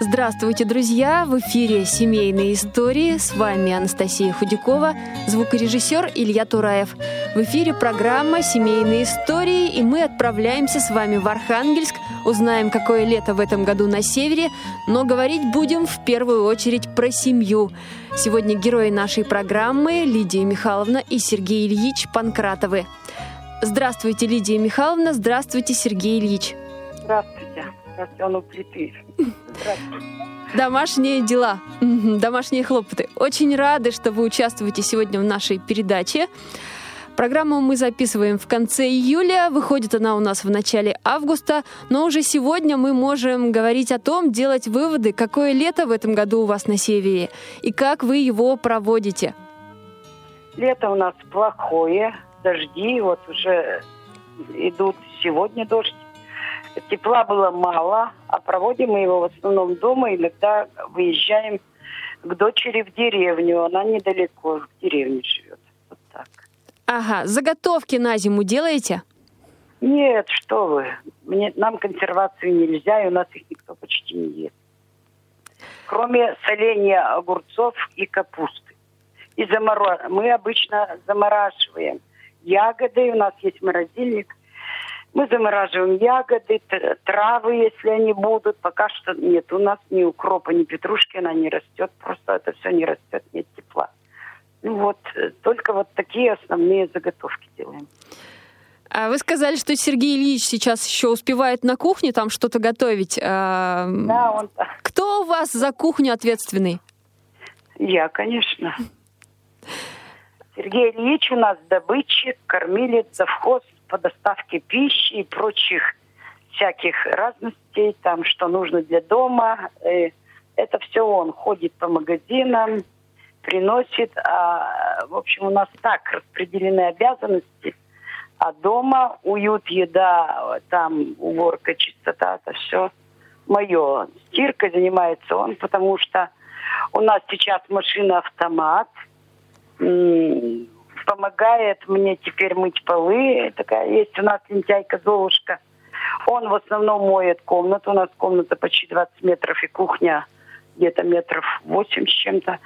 Здравствуйте, друзья! В эфире «Семейные истории». С вами Анастасия Худякова, звукорежиссер Илья Тураев. В эфире программа «Семейные истории», и мы отправляемся с вами в Архангельск, узнаем, какое лето в этом году на севере, но говорить будем в первую очередь про семью. Сегодня герои нашей программы Лидия Михайловна и Сергей Ильич Панкратовы. Здравствуйте, Лидия Михайловна, здравствуйте, Сергей Ильич. Здравствуйте. У плиты. Домашние дела, домашние хлопоты. Очень рады, что вы участвуете сегодня в нашей передаче. Программу мы записываем в конце июля, выходит она у нас в начале августа, но уже сегодня мы можем говорить о том, делать выводы, какое лето в этом году у вас на севере и как вы его проводите. Лето у нас плохое, дожди, вот уже идут сегодня дождь. Тепла было мало, а проводим мы его в основном дома. Иногда выезжаем к дочери в деревню. Она недалеко, в деревне живет. Вот так. Ага, заготовки на зиму делаете? Нет, что вы. Мне, нам консервацию нельзя, и у нас их никто почти не ест. Кроме соления огурцов и капусты. И заморо... Мы обычно замораживаем ягоды. У нас есть морозильник. Мы замораживаем ягоды, травы, если они будут. Пока что нет у нас ни укропа, ни петрушки, она не растет. Просто это все не растет, нет тепла. Ну вот, э, только вот такие основные заготовки делаем. А вы сказали, что Сергей Ильич сейчас еще успевает на кухне там что-то готовить. А, Да, он... Кто у вас за кухню ответственный? Я, конечно. Сергей Ильич у нас добытчик, кормилец, завхоз по доставке пищи и прочих всяких разностей, там, что нужно для дома. Э, Это все он ходит по магазинам, приносит. А, в общем, у нас так распределены обязанности. А дома уют, еда, там уборка, чистота, это все мое. Стиркой занимается он, потому что у нас сейчас машина-автомат. Помогает мне теперь мыть полы. Такая есть у нас лентяйка Золушка. Он в основном моет комнату. У нас комната почти 20 метров и кухня где-то метров 8 с чем-то.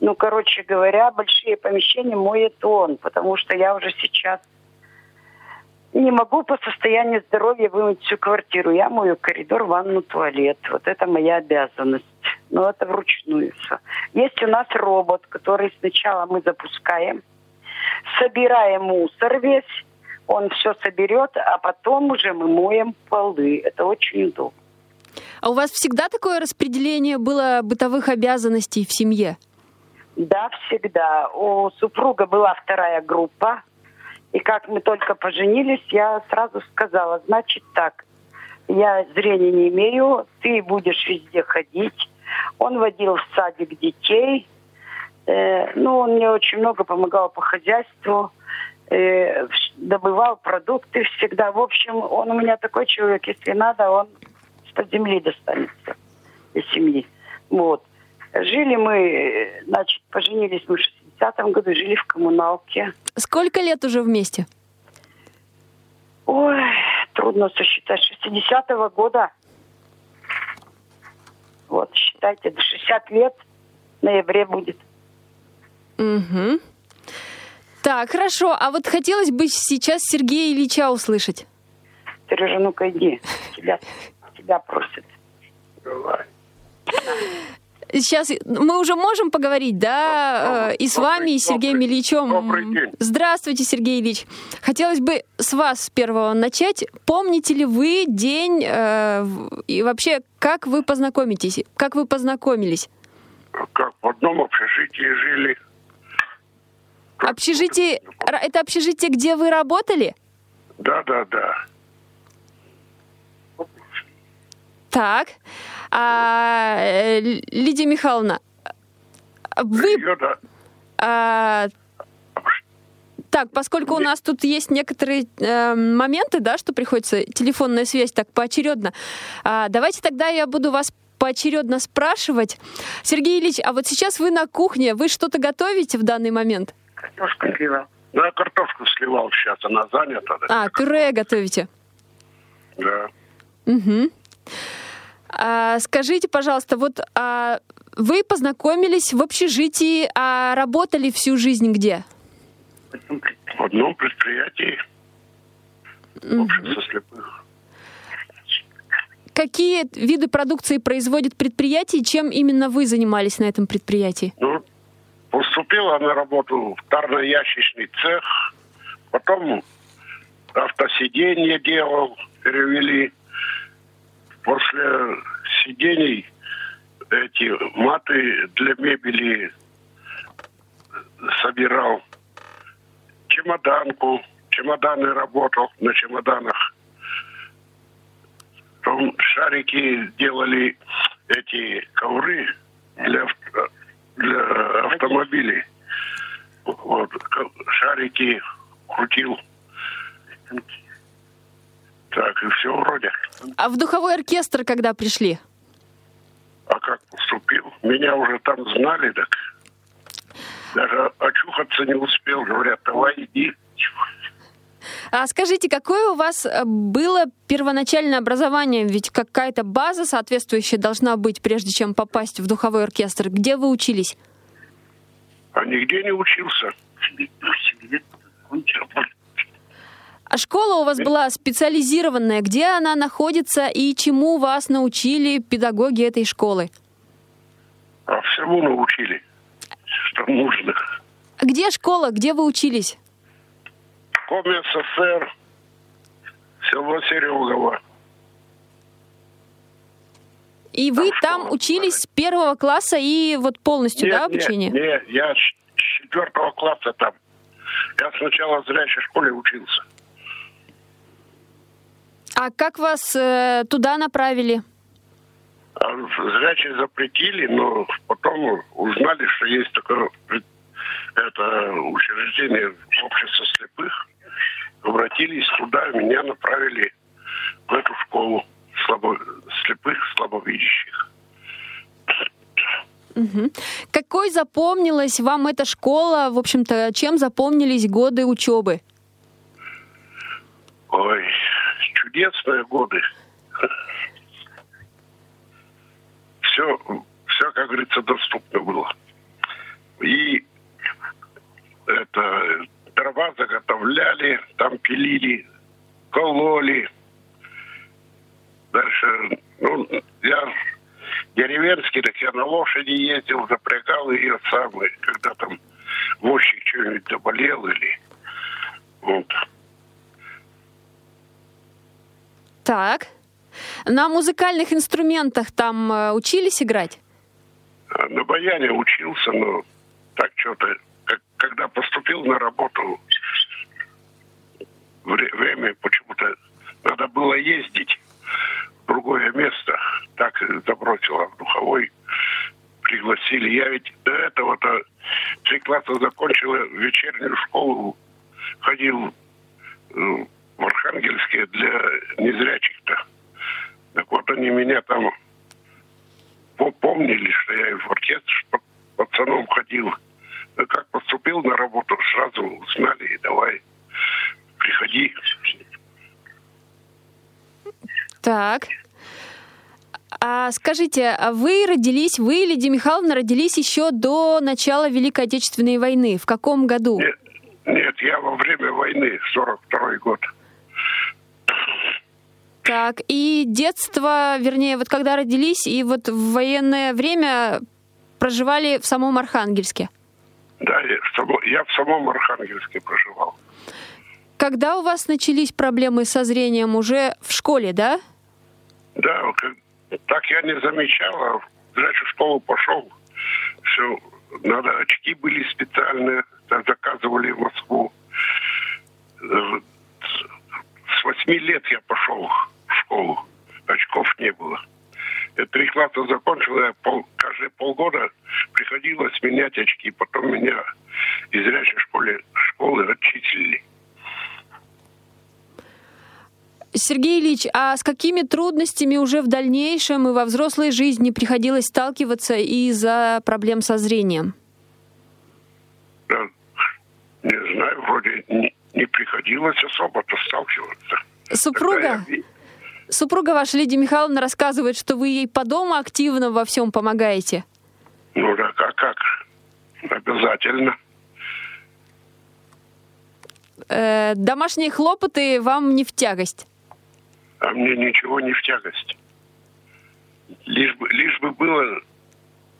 Ну, короче говоря, большие помещения моет он, потому что я уже сейчас не могу по состоянию здоровья вымыть всю квартиру. Я мою коридор, ванну, туалет. Вот это моя обязанность. Но это вручную все. Есть у нас робот, который сначала мы запускаем, собираем мусор весь, он все соберет, а потом уже мы моем полы. Это очень удобно. А у вас всегда такое распределение было бытовых обязанностей в семье? Да, всегда. У супруга была вторая группа. И как мы только поженились, я сразу сказала, значит так, я зрения не имею, ты будешь везде ходить. Он водил в садик детей. Э, ну, он мне очень много помогал по хозяйству. э, добывал продукты всегда. В общем, он у меня такой человек, если надо, он из-под земли достанется из семьи. Вот. Жили мы, э, значит, поженились мы в 60-м году, жили в коммуналке. Сколько лет уже вместе? Ой, трудно сосчитать. 60-го года. Вот, считайте, до 60 лет в ноябре будет. Угу. Так, хорошо. А вот хотелось бы сейчас Сергея Ильича услышать. Сережа, ну-ка иди. Тебя, тебя просят. Сейчас мы уже можем поговорить, да, э, и с вами, и с Сергеем добрый- Ильичем. добрый день. Здравствуйте, Сергей Ильич. Хотелось бы с вас с первого начать. Помните ли вы день э, и вообще, как вы познакомитесь, как вы познакомились? Как в одном общежитии жили. Общежитие, это общежитие, где вы работали? Да, да, да. Так. А, э, Лидия Михайловна, вы... Ее, да. а, так, поскольку у нас тут есть некоторые э, моменты, да, что приходится телефонная связь так поочередно, а, давайте тогда я буду вас поочередно спрашивать. Сергей Ильич, а вот сейчас вы на кухне, вы что-то готовите в данный момент? Картошку сливал. Ну, я картошку сливал сейчас, она занята. Да. А, пюре готовите. Да. Угу. А, скажите, пожалуйста, вот а, вы познакомились в общежитии, а работали всю жизнь где? В одном предприятии общество слепых. Какие виды продукции производит предприятие, и чем именно вы занимались на этом предприятии? Ну, поступила на работу в тарно-ящичный цех, потом автосиденье делал, перевели. После сидений эти маты для мебели собирал. Чемоданку, чемоданы работал на чемоданах. Потом шарики делали эти ковры для, для автомобилей. Вот, шарики крутил. Так, и все вроде. А в духовой оркестр когда пришли? А как поступил? Меня уже там знали, так даже очухаться не успел. Говорят, давай иди. А скажите, какое у вас э, было первоначальное образование? Ведь какая-то база соответствующая должна быть, прежде чем попасть в духовой оркестр. Где вы учились? А нигде не учился. А школа у вас была специализированная. Где она находится и чему вас научили педагоги этой школы? А всему научили, что нужно. Где школа? Где вы учились? Коми СССР, село Серегово. И вы Там там учились с первого класса и вот полностью, да, обучение? Нет, нет, я с четвертого класса там. Я сначала в зрячей школе учился. А как вас э, туда направили? А зрячие запретили, но потом узнали, что есть такое пред- это учреждение общества слепых. Обратились туда, меня направили в эту школу слабо, слепых, слабовидящих. Мгм. Какой запомнилась вам эта школа? В общем-то, чем запомнились годы учебы? Ой, чудесные годы. Все, все, как говорится, доступно было. И это дрова заготовляли, там пилили, кололи. Дальше, ну, я деревенский, так я на лошади ездил, запрягал ее самый, когда там возчик что-нибудь заболел или вот. Так. На музыкальных инструментах там э, учились играть? А На баяне учился, но так что-то, как- когда поступил на работу, вре- время почему-то надо было ездить в другое место. Так забросила в духовой. Пригласили. Я ведь до этого-то три класса закончила вечернюю школу, ходил э, в Архангельске для незрячих-то. Так вот они меня там по- помнили, что я в оркестр пацаном ходил. Как поступил на работу, сразу узнали, и давай, приходи. Так. А скажите, а вы родились, вы, Лидия Михайловна, родились еще до начала Великой Отечественной войны. В каком году? Нет, нет, я во время войны, 42 год. Так, и детство, вернее, вот когда родились, и вот в военное время проживали в самом Архангельске. Да, я в, само- я в самом Архангельске проживал. Когда у вас начались проблемы со зрением? Уже в школе, да? Да, так я не замечал, а в зрячую школу пошел. Все, надо, очки были специальные, заказывали в Москву. С восьми лет я пошел в школу, очков не было. Три класса закончил, я пол, каждые полгода приходилось менять очки. Потом меня из зрячей школы, школы отчислили. Сергей Ильич, а с какими трудностями уже в дальнейшем и во взрослой жизни приходилось сталкиваться из-за проблем со зрением? Да, не знаю, вроде не, не приходилось особо-то сталкиваться. Супруга? Супруга ваша Лидия Михайловна рассказывает, что вы ей по дому активно во всем помогаете. Ну да, как, как? Обязательно. Э, домашние хлопоты вам не в тягость? А мне ничего не в тягость. Лишь бы, лишь бы было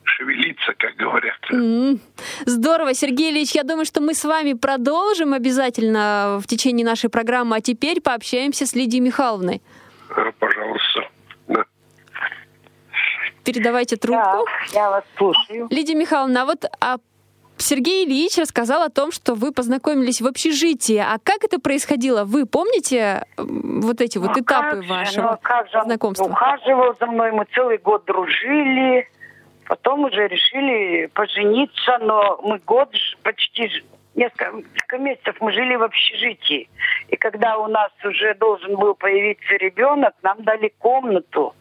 шевелиться, как говорят. Mm-hmm. Здорово, Сергей Ильич. Я думаю, что мы с вами продолжим обязательно в течение нашей программы, а теперь пообщаемся с Лидией Михайловной. А, пожалуйста. Да. Передавайте трубку. Да, я вас слушаю. Лидия Михайловна, а вот а Сергей Ильич рассказал о том, что вы познакомились в общежитии. А как это происходило? Вы помните вот эти вот ну, этапы как вашего ну, как же он знакомства? ухаживал за мной, мы целый год дружили. Потом уже решили пожениться, но мы год почти несколько месяцев мы жили в общежитии. И когда у нас уже должен был появиться ребенок, нам дали комнату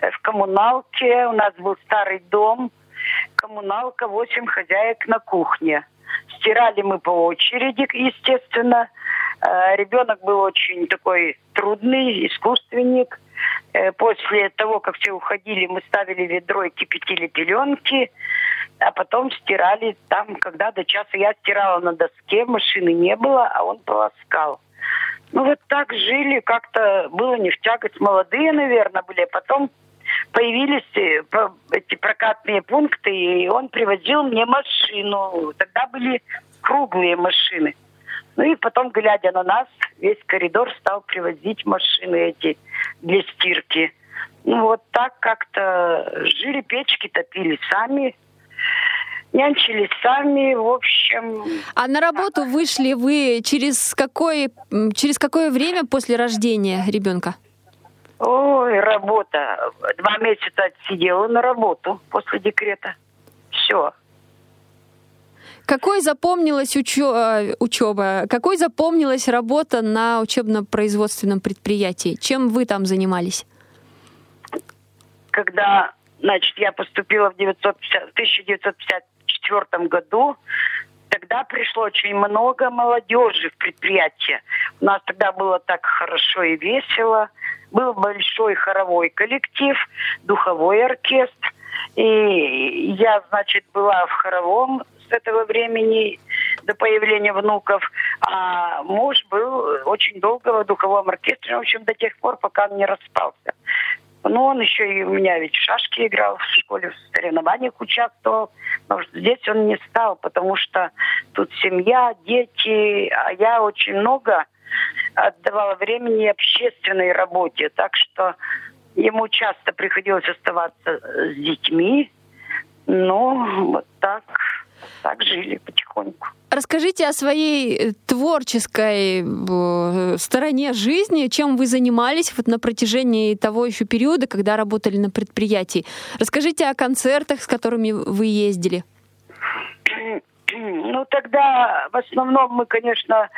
э, в коммуналке. У нас был старый дом, коммуналка, восемь хозяек на кухне. Стирали мы по очереди, естественно. Э, ребенок был очень такой трудный, искусственник. Э, после того, как все уходили, мы ставили ведро и кипятили пеленки, а потом стирали там, когда до часа я стирала на доске, машины не было, а он полоскал. Ну вот так жили, как-то было не в тягость. Молодые, наверное, были, а потом появились э, эти прокатные пункты, и он привозил мне машину. Тогда были круглые машины. Ну и потом, глядя на нас, весь коридор стал привозить машины эти для стирки. Ну вот так как-то жили, печки топили сами, нянчились сами, в общем. А на работу вышли вы через какое, через какое время после рождения ребенка? Ой, работа. Два месяца отсидела на работу после декрета. Все. Какой запомнилась учё- учеба? Какой запомнилась работа на учебно-производственном предприятии? Чем вы там занимались? Когда, значит, я поступила в 950, 1954 году, тогда пришло очень много молодежи в предприятие. У нас тогда было так хорошо и весело. Был большой хоровой коллектив, духовой оркестр. И я, значит, была в хоровом с этого времени до появления внуков. А муж был очень долго в духовом оркестре, в общем, до тех пор, пока он не распался. Но он еще и у меня ведь в шашки играл в школе, в соревнованиях участвовал. Но здесь он не стал, потому что тут семья, дети, а я очень много отдавала времени общественной работе. Так что ему часто приходилось оставаться с детьми. Ну, вот так так жили потихоньку. Расскажите о своей э, творческой э, стороне жизни, чем вы занимались вот на протяжении того еще периода, когда работали на предприятии. Расскажите о концертах, с которыми вы ездили. Ну, тогда в основном мы, конечно,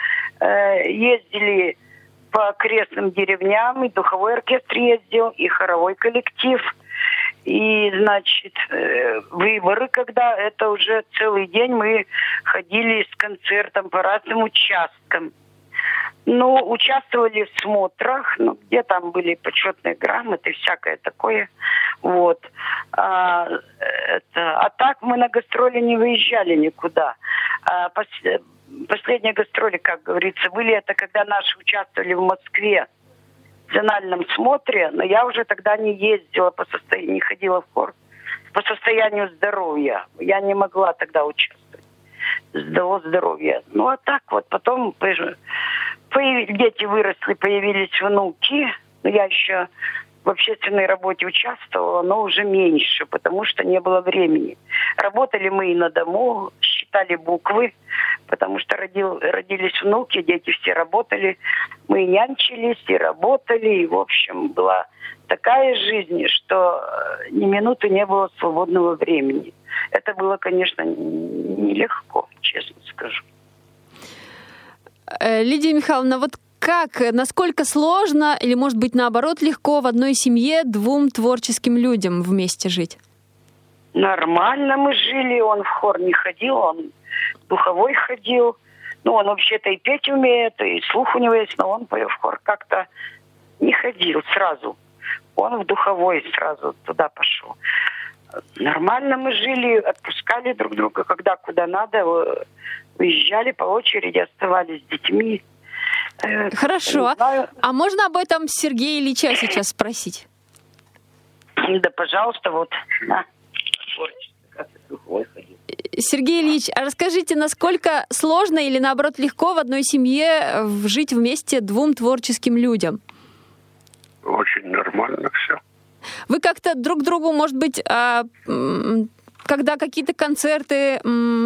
э, ездили по окрестным деревням, и духовой оркестр ездил, и хоровой коллектив – и, значит, э, выборы, когда это уже целый день мы ходили с концертом по разным участкам. Ну, участвовали в смотрах, ну, где там были почетные грамоты, всякое такое. Вот. А, это, а так мы на гастроли не выезжали никуда. А пос, последние гастроли, как говорится, были это, когда наши участвовали в Москве национальном смотре, но я уже тогда не ездила по состоянию, не ходила в хор по состоянию здоровья. Я не могла тогда участвовать. Сдало здоровье. Ну, а так вот, потом дети выросли, появились внуки. Но я еще в общественной работе участвовала, но уже меньше, потому что не было времени. Работали мы и на дому, считали буквы, потому что родил, родились внуки, дети все работали. Мы и нянчились, и работали, и, в общем, была такая жизнь, что э, ни минуты не было свободного времени. Это было, конечно, нелегко, честно скажу. Э, Лидия Михайловна, вот как, насколько сложно или, может быть, наоборот, легко в одной семье двум творческим людям вместе жить? Нормально мы жили, он в хор не ходил, он духовой ходил. Ну, он вообще-то и петь умеет, и слух у него есть, но он в хор как-то не ходил сразу. Он в духовой сразу туда пошел. Нормально мы жили, отпускали друг друга, когда куда надо, уезжали по очереди, оставались с детьми. Э, Хорошо. А можно об этом Сергея Ильича сейчас спросить? Да, пожалуйста, вот. На. Сергей Ильич, а расскажите, насколько сложно или наоборот легко в одной семье жить вместе двум творческим людям? Очень нормально все. Вы как-то друг другу, может быть, а, когда какие-то концерты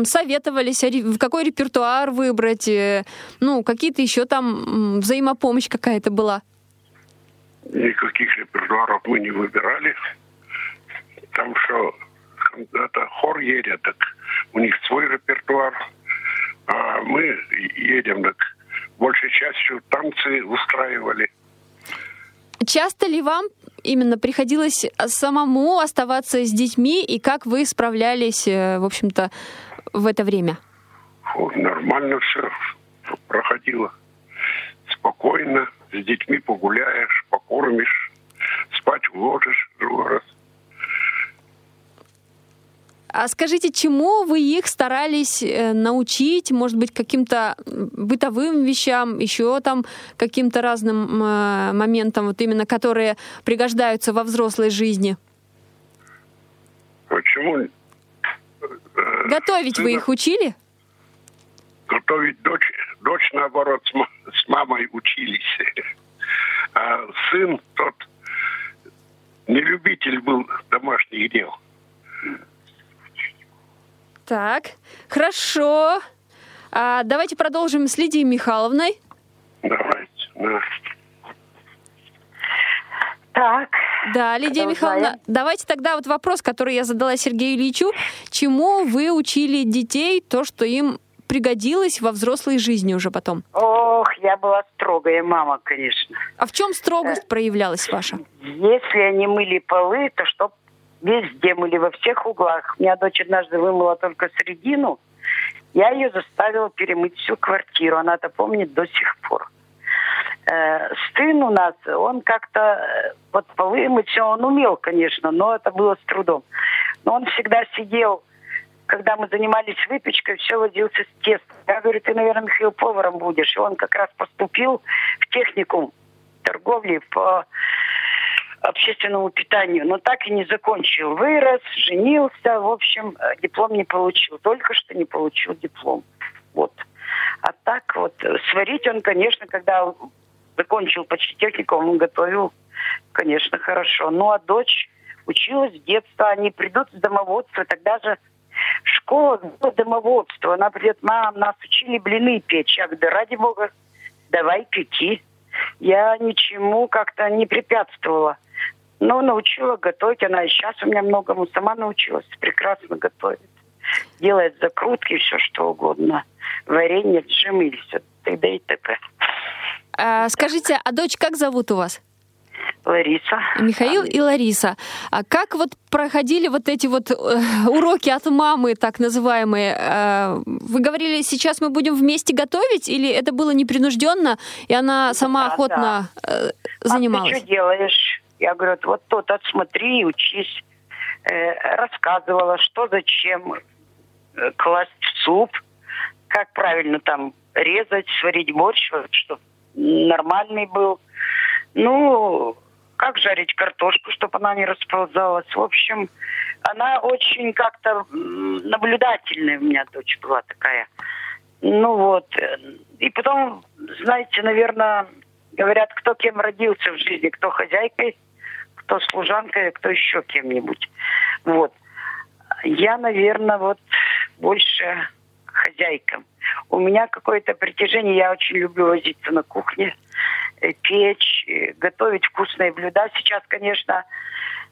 советовались, какой репертуар выбрать, э, ну, какие-то еще там взаимопомощь какая-то была? Никаких репертуаров мы не выбирали. Там что, это хор едет, так у них свой репертуар. А мы едем, так большей частью танцы устраивали. Часто ли вам именно приходилось самому оставаться с детьми, и как вы справлялись, э, в общем-то, в это время? Фу, нормально все проходило. Спокойно, с детьми погуляешь, покормишь, спать уложишь другой раз. А скажите, чему вы их старались э, научить? Может быть, каким-то бытовым вещам, еще там каким-то разным э, моментам, вот именно которые пригождаются во взрослой жизни? Почему? Готовить Сына... вы их учили? Готовить дочь, дочь наоборот, с, с мамой учились. А сын тот не любитель был домашних дел. Так, хорошо. А, давайте продолжим с Лидией Михайловной. Давайте, да. Так. Да, Лидия Продолжаем. Михайловна, давайте тогда вот вопрос, который я задала Сергею Ильичу. Чему вы учили детей то, что им пригодилось во взрослой жизни уже потом? Ох, я была строгая мама, конечно. А в чем строгость э, проявлялась ваша? Если они мыли полы, то чтоб везде мыли, во всех углах. У меня дочь однажды вымыла только середину. Я ее заставила перемыть всю квартиру. Она это помнит до сих пор. Э, сын у нас, он как-то э, вот полы мыть он умел, конечно, но это было с трудом. Но он всегда сидел, когда мы занимались выпечкой, все водился с тестом. Я говорю, ты, наверное, Михаил, поваром будешь. И он как раз поступил в техникум торговли по общественному питанию, но так и не закончил. Вырос, женился, в общем, э, диплом не получил. Только что не получил диплом. Вот. А так вот, э, сварить он, конечно, когда закончил почти техникум, он готовил, конечно, хорошо. Ну, а дочь училась с детства, они придут с домоводства, тогда же школа домоводство. Она придет, мам, нас учили блины печь. Я говорю, да ради бога, давай пеки. Я ничему как-то не препятствовала. Ну, научила готовить. Она и сейчас у меня многому сама научилась. Прекрасно готовит. Делает закрутки, все что угодно. Варенье, джем или все т.д. и т.п. А, скажите, а дочь как зовут у вас? Лариса. Михаил и Лариса. А как вот проходили вот эти вот э, уроки от мамы, так называемые? Э, вы говорили, сейчас мы будем вместе готовить, или это было непринужденно, и она сама да, охотно да. Э, занималась? А ты что делаешь? Я говорю, вот тот отсмотри и учись. Э, рассказывала, что зачем э, класть в суп, как правильно там резать, сварить борщ, чтобы нормальный был. Ну, как жарить картошку, чтобы она не расползалась. В общем, она очень как-то наблюдательная у меня дочь была такая. Ну вот. И потом, знаете, наверное, говорят, кто кем родился в жизни, кто хозяйкой, кто служанкой, а кто еще кем-нибудь. Вот. Я, наверное, вот больше хозяйкам. У меня какое-то притяжение, я очень люблю возиться на кухне, э, печь, э, готовить вкусные блюда. Сейчас, конечно,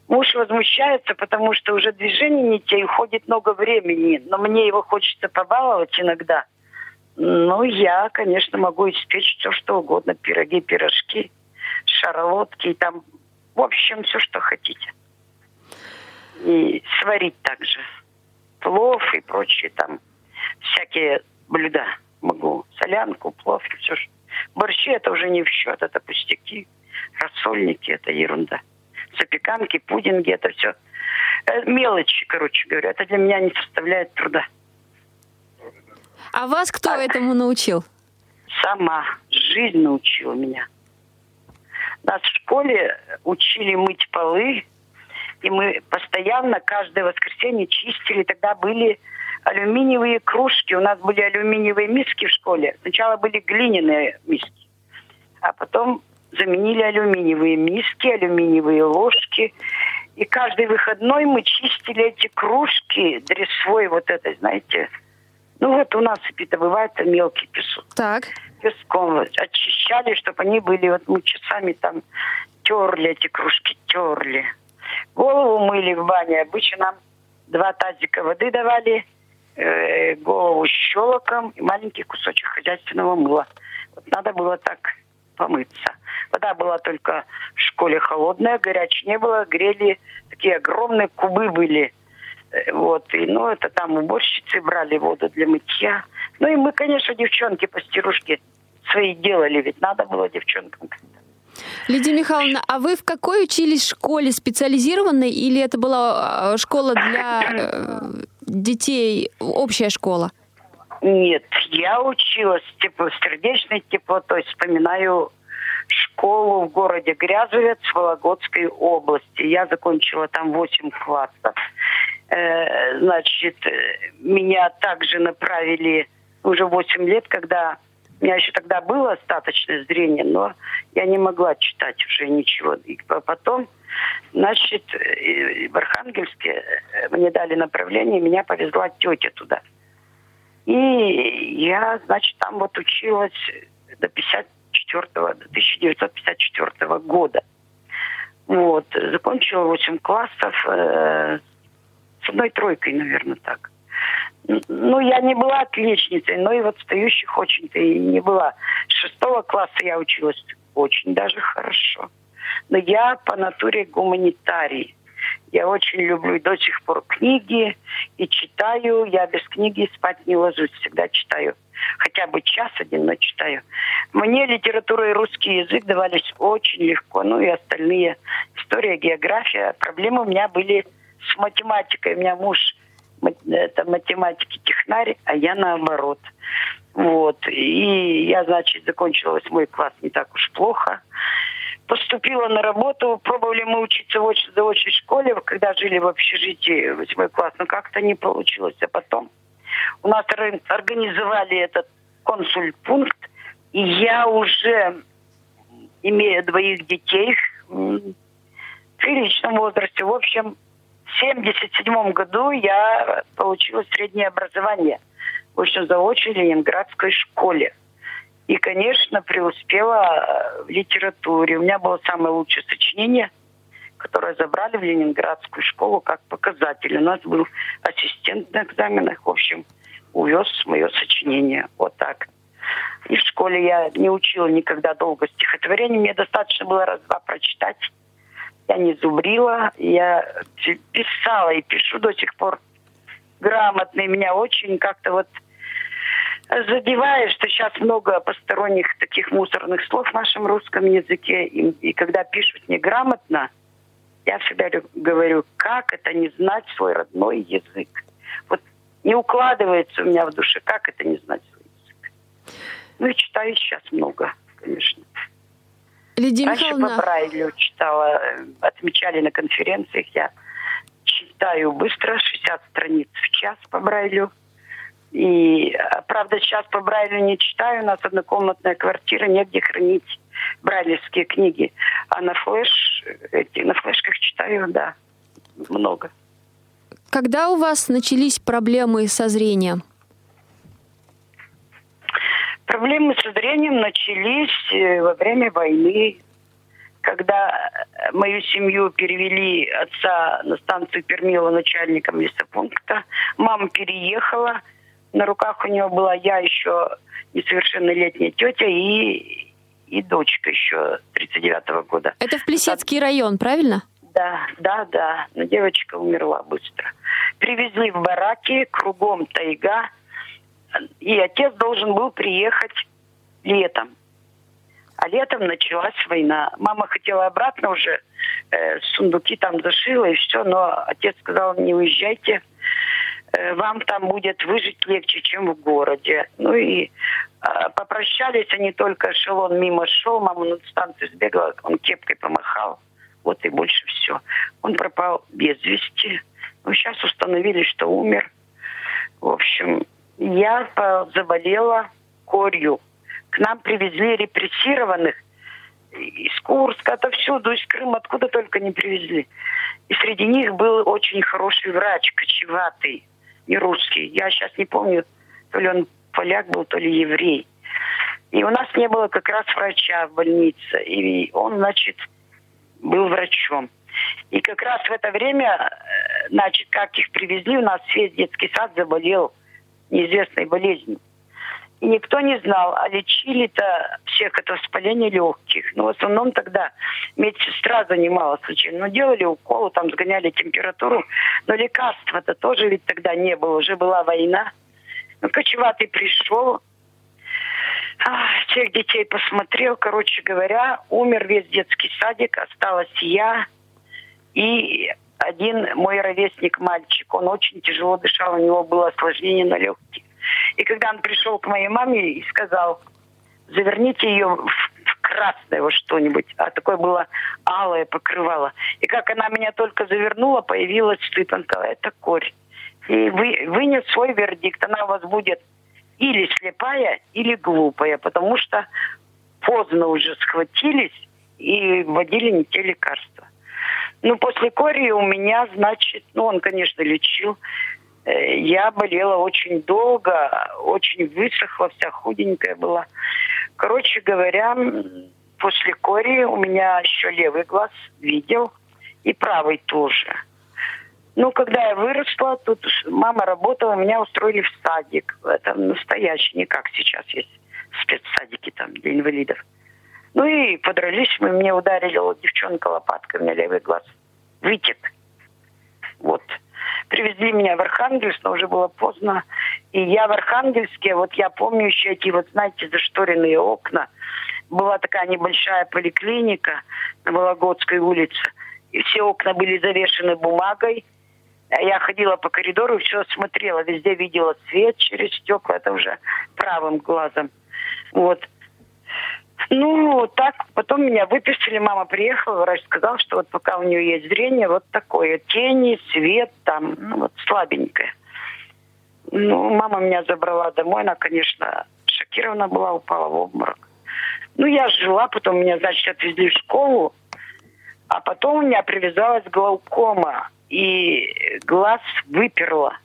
муж возмущается, потому что уже движение не те, уходит много времени, но мне его хочется побаловать иногда. Ну, я, конечно, могу испечь все, что угодно. Пироги, пирожки, шарлотки, там, в общем, все, что хотите. И сварить также. Плов и прочие там всякие блюда могу. Солянку, плов, все. Борщи это уже не в счет, это пустяки. Рассольники это ерунда. Запеканки, пудинги, это все э, мелочи, короче говоря. Это для меня не составляет труда. А вас кто так. этому научил? Сама. Жизнь научила меня. Нас в школе учили мыть полы, и мы постоянно каждое воскресенье чистили. Тогда были алюминиевые кружки. У нас были алюминиевые миски в школе. Сначала были глиняные миски, а потом заменили алюминиевые миски, алюминиевые ложки. И каждый выходной мы чистили эти кружки дресвой вот этой, знаете, ну вот у нас это бывает мелкий песок. Так. Песком очищали, чтобы они были, вот мы часами там терли эти кружки, терли. Голову мыли в бане. Обычно нам два тазика воды давали, э, голову щелоком и маленький кусочек хозяйственного мыла. Вот надо было так помыться. Вода была только в школе холодная, горячей не было, грели, такие огромные кубы были. Э, вот, и, ну, это там уборщицы брали воду для мытья. Ну, и мы, конечно, девчонки, постирушки свои делали, ведь надо было девчонкам Лидия Михайловна, а вы в какой учились школе специализированной или это была а, школа для э, детей, общая школа? Нет, я училась тепло, сердечной теплотой. Вспоминаю школу в городе Грязовец Вологодской области. Я закончила там 8 классов. Э, значит, меня также направили уже 8 лет, когда у меня еще тогда было остаточное зрение, но я не могла читать уже ничего. И потом, значит, в Архангельске э, мне дали направление, меня повезла тетя туда. И я, значит, там вот училась до 54 до 1954 года. Вот. Закончила 8 классов э, с одной тройкой, наверное, так. Ну, я не была отличницей, но и вот стоящих очень-то и не была. С шестого класса я училась очень даже хорошо. Но я по натуре гуманитарий. Я очень люблю до сих пор книги и читаю. Я без книги спать не ложусь, всегда читаю. Хотя бы час один, но читаю. Мне литература и русский язык давались очень легко. Ну и остальные. История, география. Проблемы у меня были с математикой. У меня муж это математики технарь, а я наоборот. Вот. И я, значит, закончила восьмой класс не так уж плохо. Поступила на работу, пробовали мы учиться в очень заочной школе, когда жили в общежитии восьмой класс, но как-то не получилось. А потом у нас организовали этот консульпункт, и я уже, имея двоих детей в приличном возрасте, в общем, 1977 году я получила среднее образование в общем заочной ленинградской школе. И, конечно, преуспела э, в литературе. У меня было самое лучшее сочинение, которое забрали в Ленинградскую школу как показатель. У нас был ассистент на экзаменах. В общем, увез мое сочинение. Вот так. И в школе я не учила никогда долго стихотворений. Мне достаточно было раз-два прочитать я не зубрила, я писала и пишу до сих пор грамотно. И меня очень как-то вот задевает, что сейчас много посторонних таких мусорных слов в нашем русском языке. И, и когда пишут неграмотно, я всегда говорю, как это не знать свой родной язык? Вот не укладывается у меня в душе, как это не знать свой язык. Ну и читаю сейчас много, конечно. Лидия Раньше Михайловна... по Брайлю читала, отмечали на конференциях. Я читаю быстро, 60 страниц в час по Брайлю. И, а, правда, сейчас по Брайлю не читаю. У нас однокомнатная квартира, негде хранить брайлевские книги. А на флеш, эти, на флешках читаю, да, много. Когда у вас начались проблемы со зрением? Проблемы со зрением начались э, во время войны, когда мою семью перевели отца на станцию Пермила начальником лесопункта. Мама переехала, на руках у нее была я еще несовершеннолетняя тетя и, и дочка еще 39-го года. Это в Плесецкий район, правильно? Да, да, да. Но девочка умерла быстро. Привезли в бараки, кругом тайга. И отец должен был приехать летом. А летом началась война. Мама хотела обратно уже, э, сундуки там зашила и все, но отец сказал, не уезжайте, Э, вам там будет выжить легче, чем в городе. Ну и э, попрощались они только, эшелон мимо шел, мама на станцию сбегала, он кепкой помахал. Вот и больше все. Он пропал без вести. Ну, сейчас установили, что умер. В общем, я заболела корью. К нам привезли репрессированных из Курска, отовсюду, из Крыма, откуда только не привезли. И среди них был очень хороший врач, кочеватый не русский. Я сейчас не помню, то ли он поляк был, то ли еврей. И у нас не было как раз врача в больнице. И он, значит, был врачом. И как раз в это время, э, значит, как их привезли, у нас весь детский сад заболел неизвестной болезнью. И никто не знал, а лечили-то всех это воспаление легких. Но ну, в основном тогда медсестра занималась случаем. Ну, делали уколы, там сгоняли температуру. Но лекарства-то тоже ведь тогда не было. Уже была война. Ну, кочеватый пришел, всех детей посмотрел. Короче говоря, умер весь детский садик. Осталась я и один мой ровесник мальчик. Он очень тяжело дышал, у него было осложнение на легких. И когда он пришел к моей маме и сказал, заверните ее в, в красное вот что-нибудь, а такое было алое покрывало. И как она меня только завернула, появилась стыд. Он сказал, это корь. И вы, вынес свой вердикт. Она у вас будет или слепая, или глупая, потому что поздно уже схватились и вводили не те лекарства. Ну, после кори у меня, значит, ну, он, конечно, лечил. Э, я болела очень долго, очень высохла, вся худенькая была. Короче говоря, после кори у меня еще левый глаз видел и правый тоже. Ну, когда я выросла, тут мама работала, меня устроили в садик. Это настоящий, не как сейчас есть спецсадики там для инвалидов. Ну и подрались мы, мне ударили вот девчонка лопаткой, у меня левый глаз вытек. Вот привезли меня в Архангельск, но уже было поздно. И я в Архангельске, вот я помню еще эти вот, знаете, зашторенные окна. Была такая небольшая поликлиника на Вологодской улице. И все окна были завешены бумагой. Я ходила по коридору, все смотрела, везде видела свет через стекла, это уже правым глазом. Вот. Ну, так, потом меня выписали, мама приехала, врач сказал, что вот пока у нее есть зрение, вот такое, тени, свет там, ну, вот слабенькое. Ну, мама меня забрала домой, она, конечно, шокирована была, упала в обморок. Ну, я жила, потом меня, значит, отвезли в школу, а потом у меня привязалась глаукома, и глаз выперла.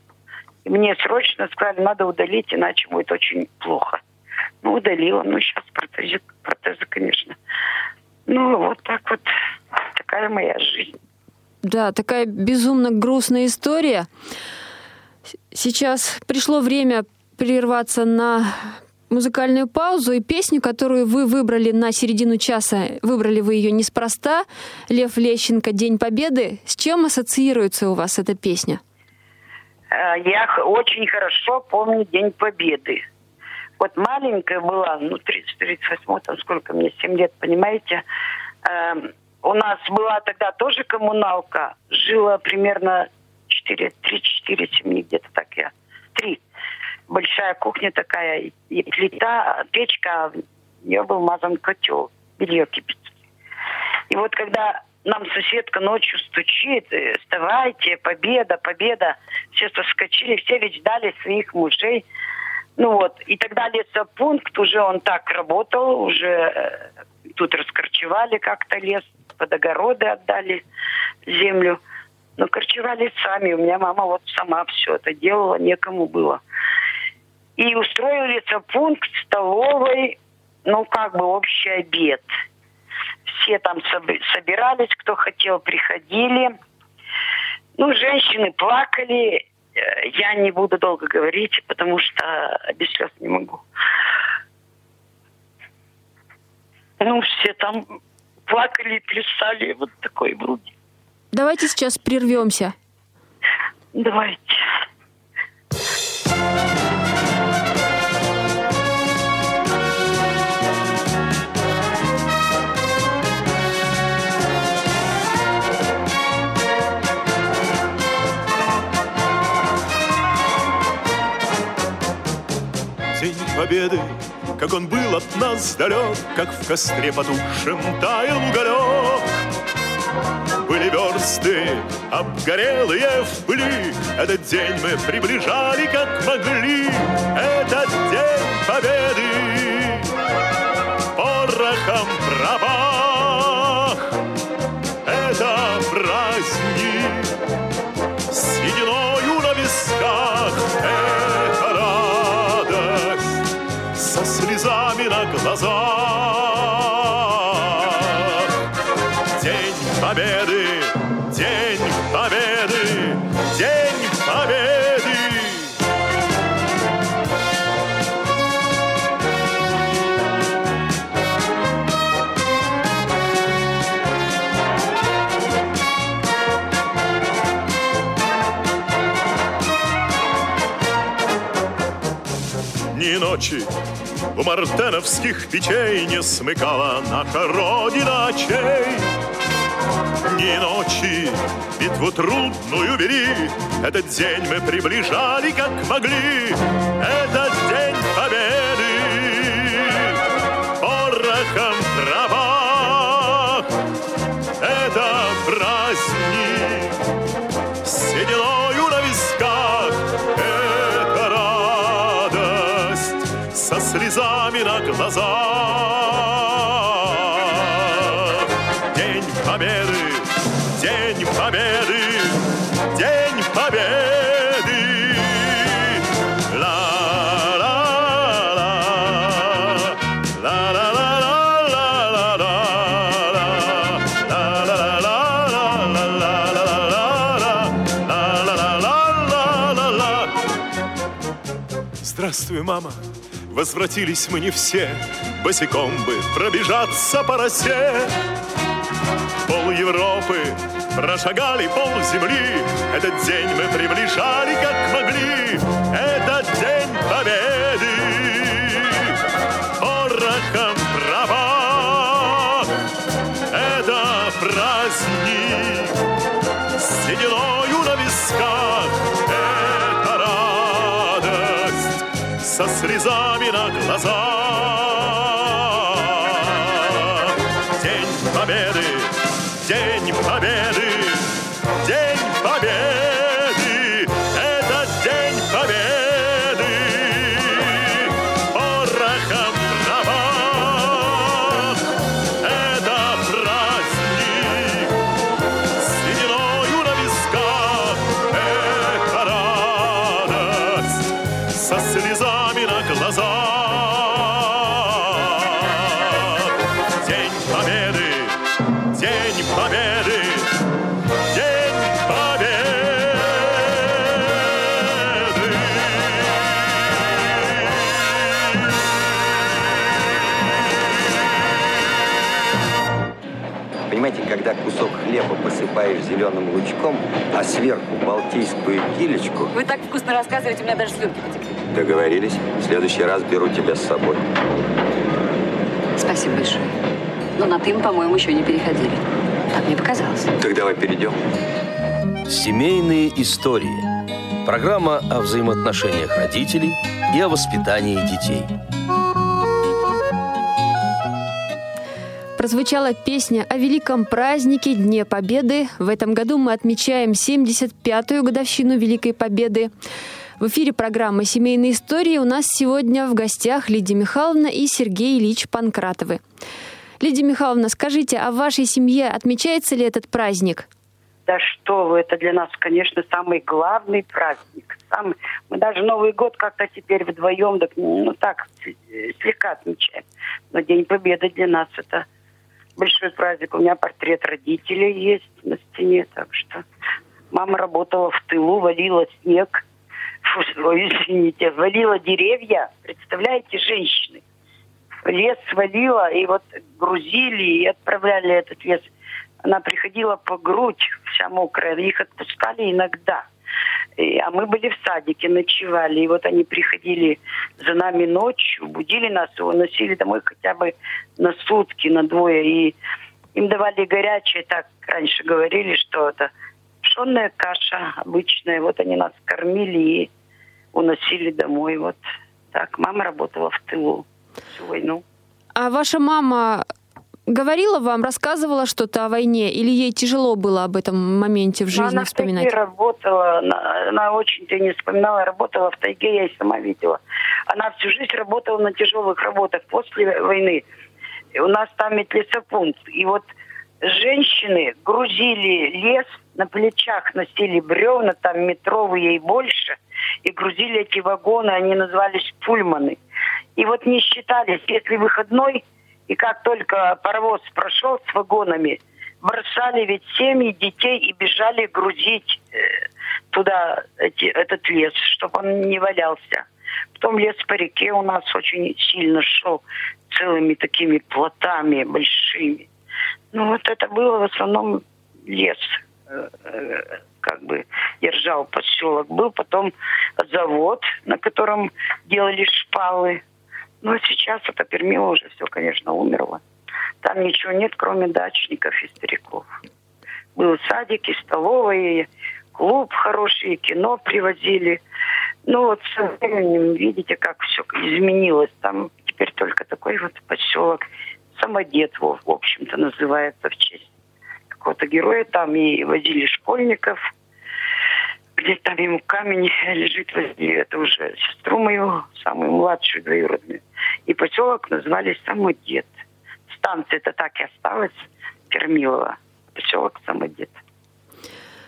И мне срочно сказали, надо удалить, иначе будет очень плохо. Ну, удалила. Ну, сейчас протезы, протезы, конечно. Ну, вот так вот. Такая моя жизнь. Да, такая безумно грустная история. Сейчас пришло время прерваться на музыкальную паузу и песню, которую вы выбрали на середину часа. Выбрали вы ее неспроста. Лев Лещенко «День Победы». С чем ассоциируется у вас эта песня? Э, я очень хорошо помню День Победы. Вот маленькая была, ну, 30-38, там сколько мне, 7 лет, понимаете. Э, у нас была тогда тоже коммуналка. Жила примерно 4, 3-4 семьи, где-то так я. Три. Большая кухня такая, и, плита, печка, в нее был мазан котел, белье кипятить. И вот когда нам соседка ночью стучит, э, вставайте, победа, победа. Все соскочили, все ведь ждали своих мужей. Ну вот, и тогда лесопункт уже он так работал, уже э, тут раскорчевали как-то лес, под огороды отдали землю. Но корчевали сами. У меня мама вот сама все это делала, некому было. И устроили пункт столовой, ну, как бы общий обед. Все там собирались, кто хотел, приходили. Ну, женщины плакали. Я не буду долго говорить, потому что без слез не могу. Ну, все там плакали и плясали вот такой груди. Давайте сейчас прервемся. Давайте. Победы, как он был от нас далек, как в костре потухшем таял уголек. Были версты, обгорелые в пыли, Этот день мы приближали, как могли. Этот день победы порохом пропах. На глазах. Победы, День Победы, День Победы. Ни ночи у мартеновских печей не смыкала наша Родина очей дни и ночи битву трудную вели. Этот день мы приближали, как могли. Этот глазах. День победы День Победы, День Победы. Здравствуй, мама. Возвратились мы не все, Босиком бы пробежаться по росе. Пол Европы Прошагали пол земли, этот день мы приближали, как могли. Этот день победы, со слезами на глазах. День победы, день победы. Хлеба посыпаешь зеленым лучком, а сверху балтийскую килечку... Вы так вкусно рассказываете, у меня даже слюнки потекли. Договорились. В следующий раз беру тебя с собой. Спасибо большое. Но на «ты» мы, по-моему, еще не переходили. Так мне показалось. Так давай перейдем. Семейные истории. Программа о взаимоотношениях родителей и о воспитании детей. Прозвучала песня о великом празднике Дне Победы. В этом году мы отмечаем 75-ю годовщину Великой Победы. В эфире программы «Семейные истории» у нас сегодня в гостях Лидия Михайловна и Сергей Ильич Панкратовы. Лидия Михайловна, скажите, а в вашей семье отмечается ли этот праздник? Да что вы, это для нас, конечно, самый главный праздник. Сам, мы даже Новый год как-то теперь вдвоем, так, ну так, слегка отмечаем. Но День Победы для нас это большой праздник. У меня портрет родителей есть на стене, так что мама работала в тылу, валила снег, ой, извините, валила деревья. Представляете, женщины. Лес свалила, и вот грузили и отправляли этот лес – она приходила по грудь, вся мокрая. Их отпускали иногда. А мы были в садике, ночевали. И вот они приходили за нами ночью, будили нас и уносили домой хотя бы на сутки, на двое. И им давали горячее, так раньше говорили, что это пшенная каша обычная. Вот они нас кормили и уносили домой. Вот так. Мама работала в тылу всю войну. А ваша мама говорила вам, рассказывала что-то о войне, или ей тяжело было об этом моменте в жизни она вспоминать? Она работала, она, она очень-то не вспоминала, работала в тайге, я и сама видела. Она всю жизнь работала на тяжелых работах после войны. У нас там ведь лесопункт. И вот женщины грузили лес, на плечах носили бревна, там метровые и больше, и грузили эти вагоны, они назывались пульманы. И вот не считались, если выходной – и как только паровоз прошел с вагонами, бросали ведь семьи детей и бежали грузить э, туда эти, этот лес, чтобы он не валялся. Потом лес по реке у нас очень сильно шел целыми такими плотами большими. Ну вот это было в основном лес, э, э, как бы держал поселок. Был потом завод, на котором делали шпалы. Но сейчас это Пермило уже все, конечно, умерло. Там ничего нет, кроме дачников и стариков. Был садик и столовые, клуб хороший, кино привозили. Ну вот со временем видите, как все изменилось. Там теперь только такой вот поселок Самодед, в общем-то, называется в честь какого-то героя. Там и возили школьников – где там ему камень лежит возле, это уже сестру мою, самую младшую двоюродную. И поселок назвали Самодед. Станция это так и осталась, Кермилова. Поселок Самодед.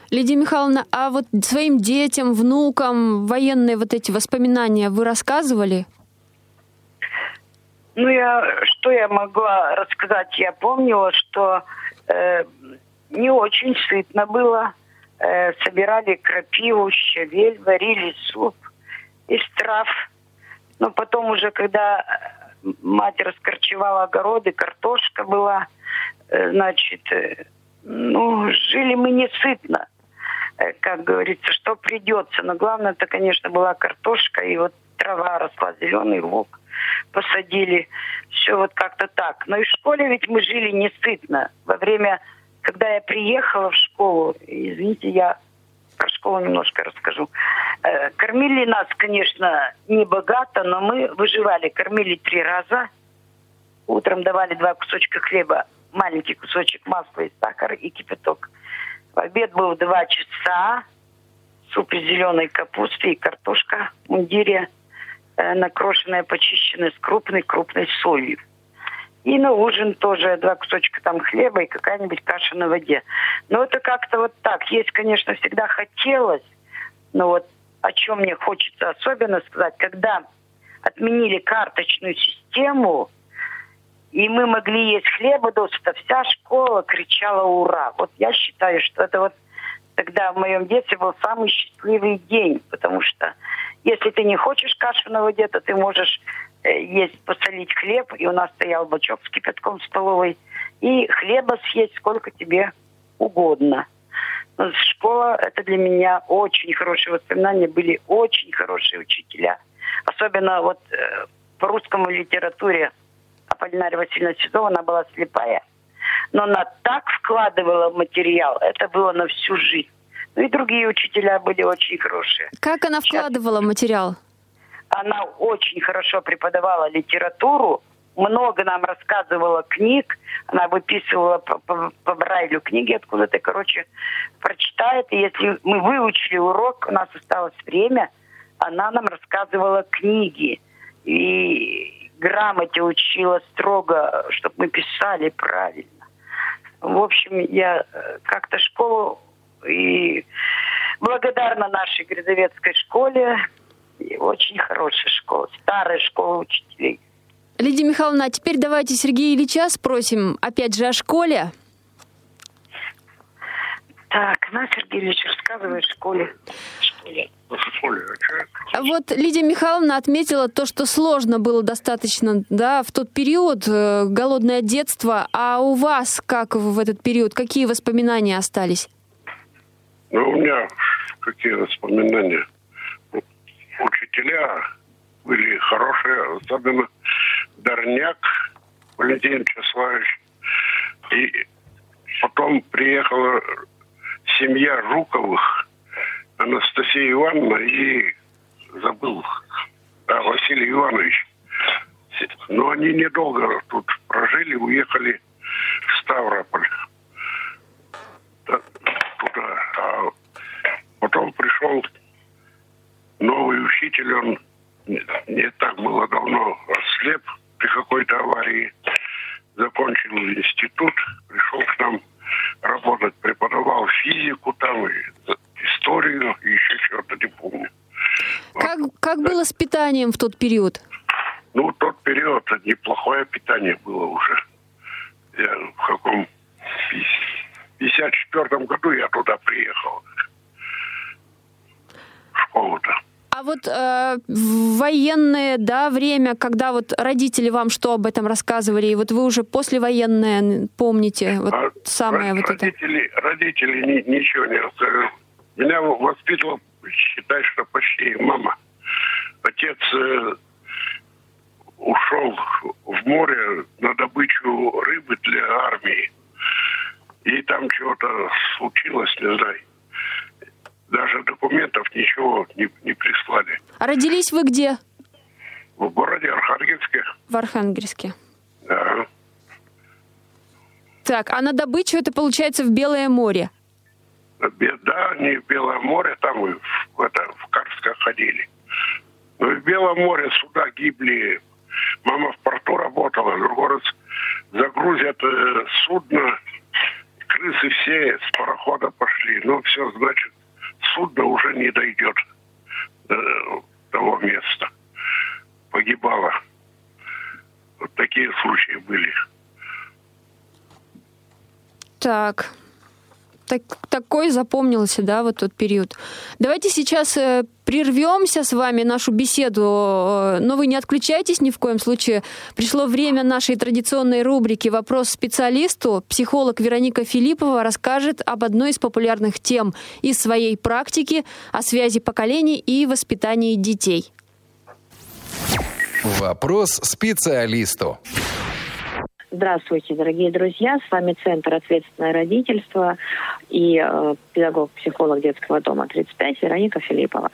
Лидия Михайловна, а вот своим детям, внукам военные вот эти воспоминания вы рассказывали? Ну, я, что я могла рассказать? Я помнила, что э, не очень сытно было э, собирали крапиву, щавель, варили суп из трав. Но потом уже, когда мать раскорчевала огороды, картошка была, э, значит, э, ну, жили мы не сытно, э, как говорится, что придется. Но главное, это, конечно, была картошка, и вот трава росла, зеленый лук посадили. Все вот как-то так. Но и в школе ведь мы жили не сытно. Во время когда я приехала в школу, извините, я про школу немножко расскажу. Э, кормили нас, конечно, не богато, но мы выживали. Кормили три раза. Утром давали два кусочка хлеба, маленький кусочек масла и сахар и кипяток. В обед был два часа. Суп из зеленой капусты и картошка мундире, э, накрошенная, почищенная с крупной-крупной солью. И на ужин тоже два кусочка там хлеба и какая-нибудь каша на воде. Но это как-то вот так. Есть, конечно, всегда хотелось, но вот о чем мне хочется особенно сказать, когда отменили карточную систему, и мы могли есть хлеба досыта, вся школа кричала «Ура!». Вот я считаю, что это вот тогда в моем детстве был самый счастливый день, потому что если ты не хочешь кашу на воде, то ты можешь есть посолить хлеб, и у нас стоял бачок с кипятком в столовой, и хлеба съесть сколько тебе угодно. Школа – это для меня очень хорошие воспоминания, были очень хорошие учителя. Особенно вот э, по русскому литературе Аполлинария Васильевна Сизова, она была слепая, но она так вкладывала в материал, это было на всю жизнь. Ну и другие учителя были очень хорошие. Как она вкладывала Сейчас... материал? Она очень хорошо преподавала литературу, много нам рассказывала книг, она выписывала по, по, по Брайлю книги откуда-то, короче, прочитает. И если мы выучили урок, у нас осталось время, она нам рассказывала книги. И грамоте учила строго, чтобы мы писали правильно. В общем, я э, как-то школу на нашей грязовецкой школе. И очень хорошая школа, старая школа учителей. Лидия Михайловна, а теперь давайте Сергея Ильича спросим опять же о школе. Так, на, Сергей Ильич, рассказывай в школе. школе. А вот Лидия Михайловна отметила то, что сложно было достаточно, да, в тот период, э, голодное детство. А у вас как в этот период? Какие воспоминания остались? Ну, у меня какие воспоминания. Учителя были хорошие, особенно Дорняк Валентин Вячеславович. И потом приехала семья Жуковых, Анастасия Ивановна и забыл, да, Василий Иванович. Но они недолго тут прожили, уехали в Ставрополь. Туда. А потом пришел новый учитель, он не, так было давно ослеп при какой-то аварии. Закончил институт, пришел к нам работать, преподавал физику там, и историю, и еще что-то, не помню. Как, как да. было с питанием в тот период? Ну, в тот период неплохое питание было уже. Я в каком... В 54 году я туда приехал. В школу-то. А вот э, военное, да, время, когда вот родители вам что об этом рассказывали, и вот вы уже послевоенное помните, вот а самое вот родители, это? Родители ни, ничего не рассказывали. Меня воспитывал, считай, что почти мама. Отец э, ушел в море на добычу рыбы для армии. И там чего-то случилось, не знаю даже документов ничего не, не прислали. А родились вы где? В городе Архангельске. В Архангельске. Да. Так, а на добычу это получается в Белое море? Да, не в Белое море, там мы в, это, в Карское ходили. Но в Белом море суда гибли. Мама в порту работала, раз загрузят э, судно, крысы все с парохода пошли. Ну, все, значит, судно уже не дойдет до того места. Погибало. Вот такие случаи были. Так так, такой запомнился, да, вот тот период. Давайте сейчас э, прервемся с вами нашу беседу, э, но вы не отключайтесь ни в коем случае. Пришло время нашей традиционной рубрики «Вопрос специалисту». Психолог Вероника Филиппова расскажет об одной из популярных тем из своей практики о связи поколений и воспитании детей. Вопрос специалисту. Здравствуйте, дорогие друзья. С вами Центр «Ответственное родительство» и э, педагог-психолог детского дома 35 Вероника Филиппова.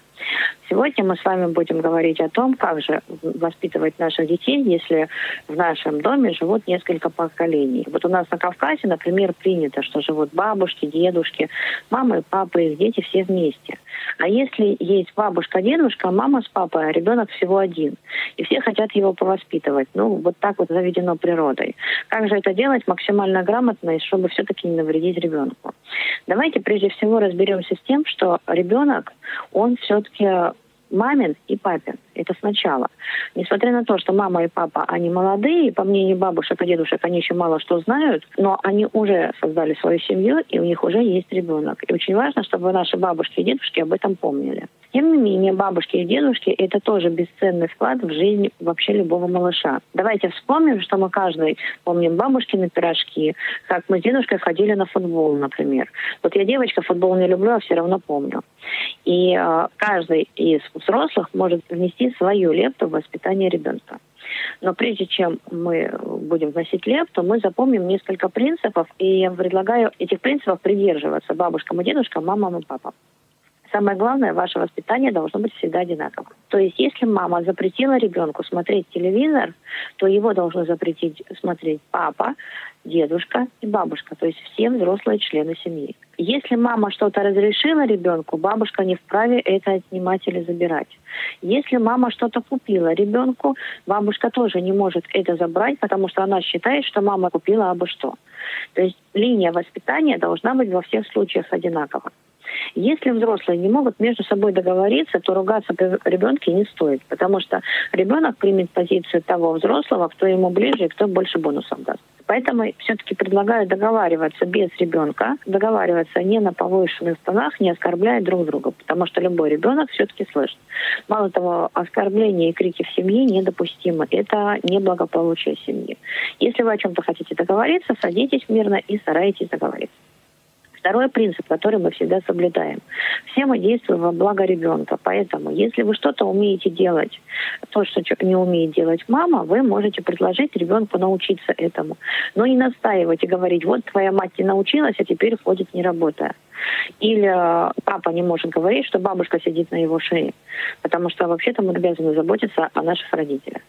Сегодня мы с вами будем говорить о том, как же воспитывать наших детей, если в нашем доме живут несколько поколений. Вот у нас на Кавказе, например, принято, что живут бабушки, дедушки, мамы, папы, их дети все вместе. А если есть бабушка, дедушка, мама с папой, а ребенок всего один, и все хотят его повоспитывать, ну, вот так вот заведено природой. Как же это делать максимально грамотно, и чтобы все-таки не навредить ребенку? Давайте прежде всего разберемся с тем, что ребенок, он все-таки мамин и папин. Это сначала. Несмотря на то, что мама и папа, они молодые, по мнению бабушек и дедушек, они еще мало что знают, но они уже создали свою семью, и у них уже есть ребенок. И очень важно, чтобы наши бабушки и дедушки об этом помнили. Тем не менее, бабушки и дедушки – это тоже бесценный вклад в жизнь вообще любого малыша. Давайте вспомним, что мы каждый помним бабушкины пирожки, как мы с дедушкой ходили на футбол, например. Вот я девочка, футбол не люблю, а все равно помню. И э, каждый из взрослых может внести свою лепту в воспитание ребенка. Но прежде чем мы будем вносить лепту, мы запомним несколько принципов, и я предлагаю этих принципов придерживаться бабушкам и дедушкам, мамам и папам. Самое главное, ваше воспитание должно быть всегда одинаковым. То есть, если мама запретила ребенку смотреть телевизор, то его должны запретить смотреть папа, дедушка и бабушка, то есть все взрослые члены семьи. Если мама что-то разрешила ребенку, бабушка не вправе это отнимать или забирать. Если мама что-то купила ребенку, бабушка тоже не может это забрать, потому что она считает, что мама купила абы что. То есть линия воспитания должна быть во всех случаях одинакова. Если взрослые не могут между собой договориться, то ругаться при ребенке не стоит, потому что ребенок примет позицию того взрослого, кто ему ближе и кто больше бонусов даст. Поэтому все-таки предлагаю договариваться без ребенка, договариваться не на повышенных тонах, не оскорбляя друг друга, потому что любой ребенок все-таки слышит. Мало того, оскорбления и крики в семье недопустимы. Это неблагополучие семьи. Если вы о чем-то хотите договориться, садитесь мирно и старайтесь договориться. Второй принцип, который мы всегда соблюдаем. Все мы действуем во благо ребенка. Поэтому, если вы что-то умеете делать, то, что не умеет делать мама, вы можете предложить ребенку научиться этому. Но не настаивать и говорить, вот твоя мать не научилась, а теперь ходит не работая. Или э, папа не может говорить, что бабушка сидит на его шее. Потому что вообще-то мы обязаны заботиться о наших родителях.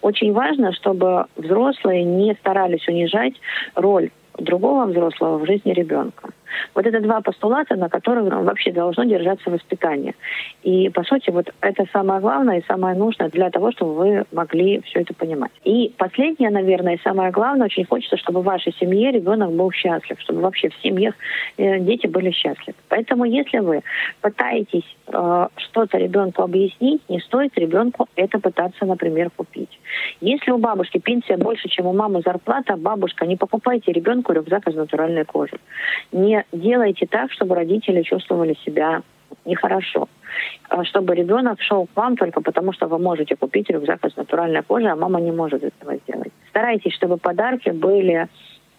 Очень важно, чтобы взрослые не старались унижать роль другого взрослого в жизни ребенка. Вот это два постулата, на которых вообще должно держаться воспитание. И, по сути, вот это самое главное и самое нужное для того, чтобы вы могли все это понимать. И последнее, наверное, и самое главное, очень хочется, чтобы в вашей семье ребенок был счастлив, чтобы вообще в семьях э, дети были счастливы. Поэтому, если вы пытаетесь э, что-то ребенку объяснить, не стоит ребенку это пытаться, например, купить. Если у бабушки пенсия больше, чем у мамы зарплата, бабушка, не покупайте ребенку рюкзак из натуральной кожи. Не делайте так, чтобы родители чувствовали себя нехорошо. А чтобы ребенок шел к вам только потому, что вы можете купить рюкзак из натуральной кожи, а мама не может этого сделать. Старайтесь, чтобы подарки были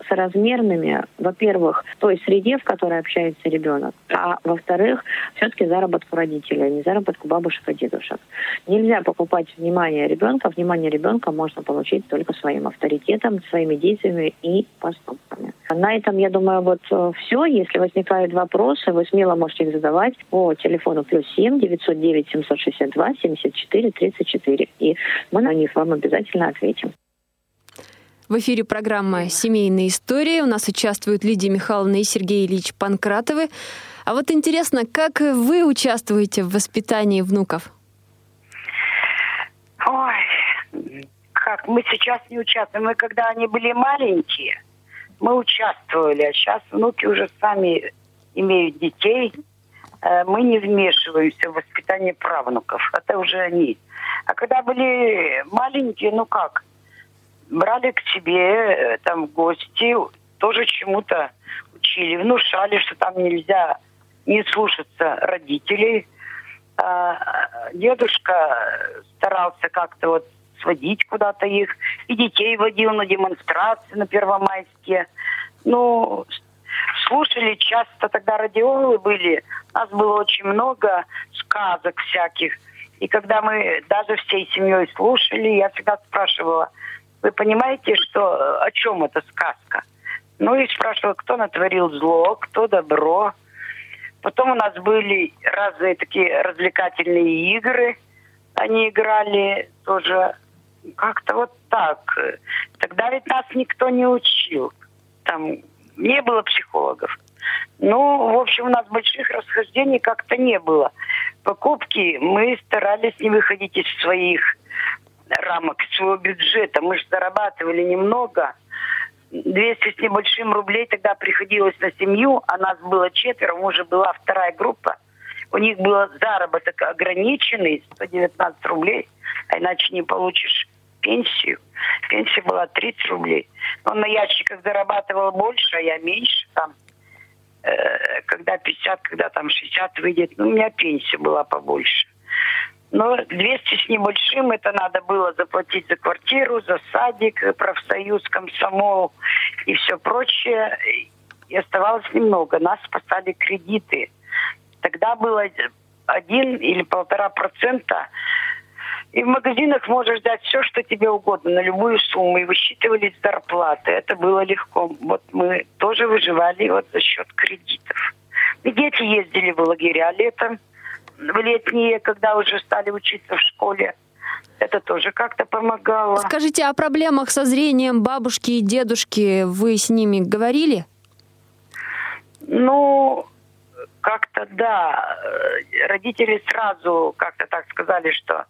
соразмерными, во-первых, той среде, в которой общается ребенок, а во-вторых, все-таки заработку родителей, а не заработку бабушек и дедушек. Нельзя покупать внимание ребенка. Внимание ребенка можно получить только своим авторитетом, своими действиями и поступками. На этом, я думаю, вот э, все. Если возникают вопросы, вы смело можете их задавать по телефону плюс семь девятьсот девять семьсот шестьдесят два семьдесят четыре тридцать четыре. И мы на них вам обязательно ответим. В эфире программа «Семейные истории». У нас участвуют Лидия Михайловна и Сергей Ильич Панкратовы. А вот интересно, как вы участвуете в воспитании внуков? Ой, как мы сейчас не участвуем. Мы когда они были маленькие, мы участвовали, а сейчас внуки уже сами имеют детей. Э, мы не вмешиваемся в воспитание правнуков. Это уже они. А когда были маленькие, ну как, брали к себе э, там гости, тоже чему-то учили, внушали, что там нельзя не слушаться родителей. А, дедушка старался как-то вот сводить куда-то их, и детей водил на демонстрации на Первомайске. Ну, слушали часто, тогда радиолы были, нас было очень много сказок всяких. И когда мы даже всей семьей слушали, я всегда спрашивала, вы понимаете, что о чем эта сказка? Ну и спрашивала, кто натворил зло, кто добро. Потом у нас были разные такие развлекательные игры. Они играли тоже как-то вот так. Тогда ведь нас никто не учил. Там не было психологов. Ну, в общем, у нас больших расхождений как-то не было. Покупки мы старались не выходить из своих рамок своего бюджета. Мы же зарабатывали немного. 200 с небольшим рублей тогда приходилось на семью, а нас было четверо, уже была вторая группа. У них был заработок ограниченный, 119 рублей, а иначе не получишь пенсию. Пенсия была 30 рублей. Он на ящиках зарабатывал больше, а я меньше там. Э, когда 50, когда там 60 выйдет, ну, у меня пенсия была побольше. Но 200 с небольшим это надо было заплатить за квартиру, за садик, профсоюз, комсомол и все прочее. И оставалось немного. Нас спасали кредиты. Тогда было один или полтора процента. И в магазинах можешь взять все, что тебе угодно, на любую сумму. И высчитывались зарплаты. Это было легко. Вот мы тоже выживали вот за счет кредитов. И дети ездили в лагеря летом в летние, когда уже стали учиться в школе. Это тоже как-то помогало. Скажите, о проблемах со зрением бабушки и дедушки вы с ними говорили? Ну, как-то да. Родители сразу как-то так сказали, что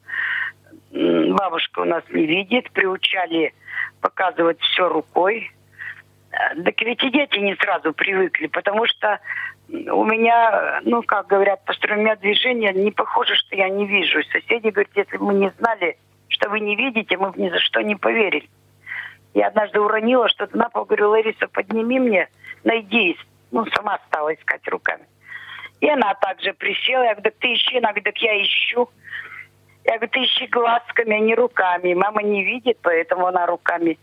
бабушка у нас не видит, приучали показывать все рукой. Так ведь и дети не сразу привыкли, потому что у меня, ну, как говорят, потому у меня движение не похоже, что я не вижу. Соседи говорят, если бы мы не знали, что вы не видите, мы бы ни за что не поверили. Я однажды уронила что-то на пол, говорю, Лариса, подними мне, найди. Ну, сама стала искать руками. И она также присела, я говорю, ты ищи, она говорит, я ищу. Я говорю, ты ищи глазками, а не руками. Мама не видит, поэтому она руками.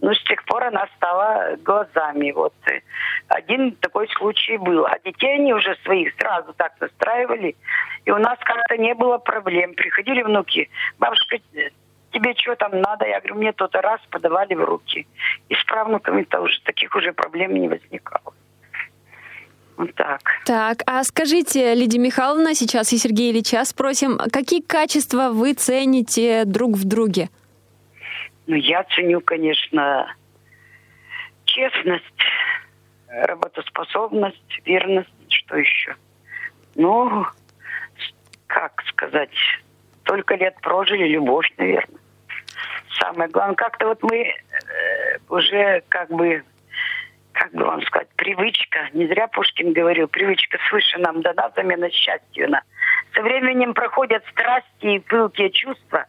Ну, с тех пор она стала глазами. Вот один такой случай был. А детей они уже своих сразу так настраивали. И у нас как-то не было проблем. Приходили внуки. Бабушка, тебе что там надо? Я говорю, мне то-то раз подавали в руки. И с правнуками-то уже таких уже проблем не возникало. Вот так. Так, а скажите, Лидия Михайловна, сейчас и Сергей Ильича спросим, какие качества вы цените друг в друге? Ну, я ценю, конечно, честность, работоспособность, верность, что еще. Ну, как сказать, столько лет прожили, любовь, наверное. Самое главное, как-то вот мы э, уже как бы как бы вам сказать, привычка, не зря Пушкин говорил, привычка свыше нам дана, замена счастью. Со временем проходят страсти и пылкие чувства,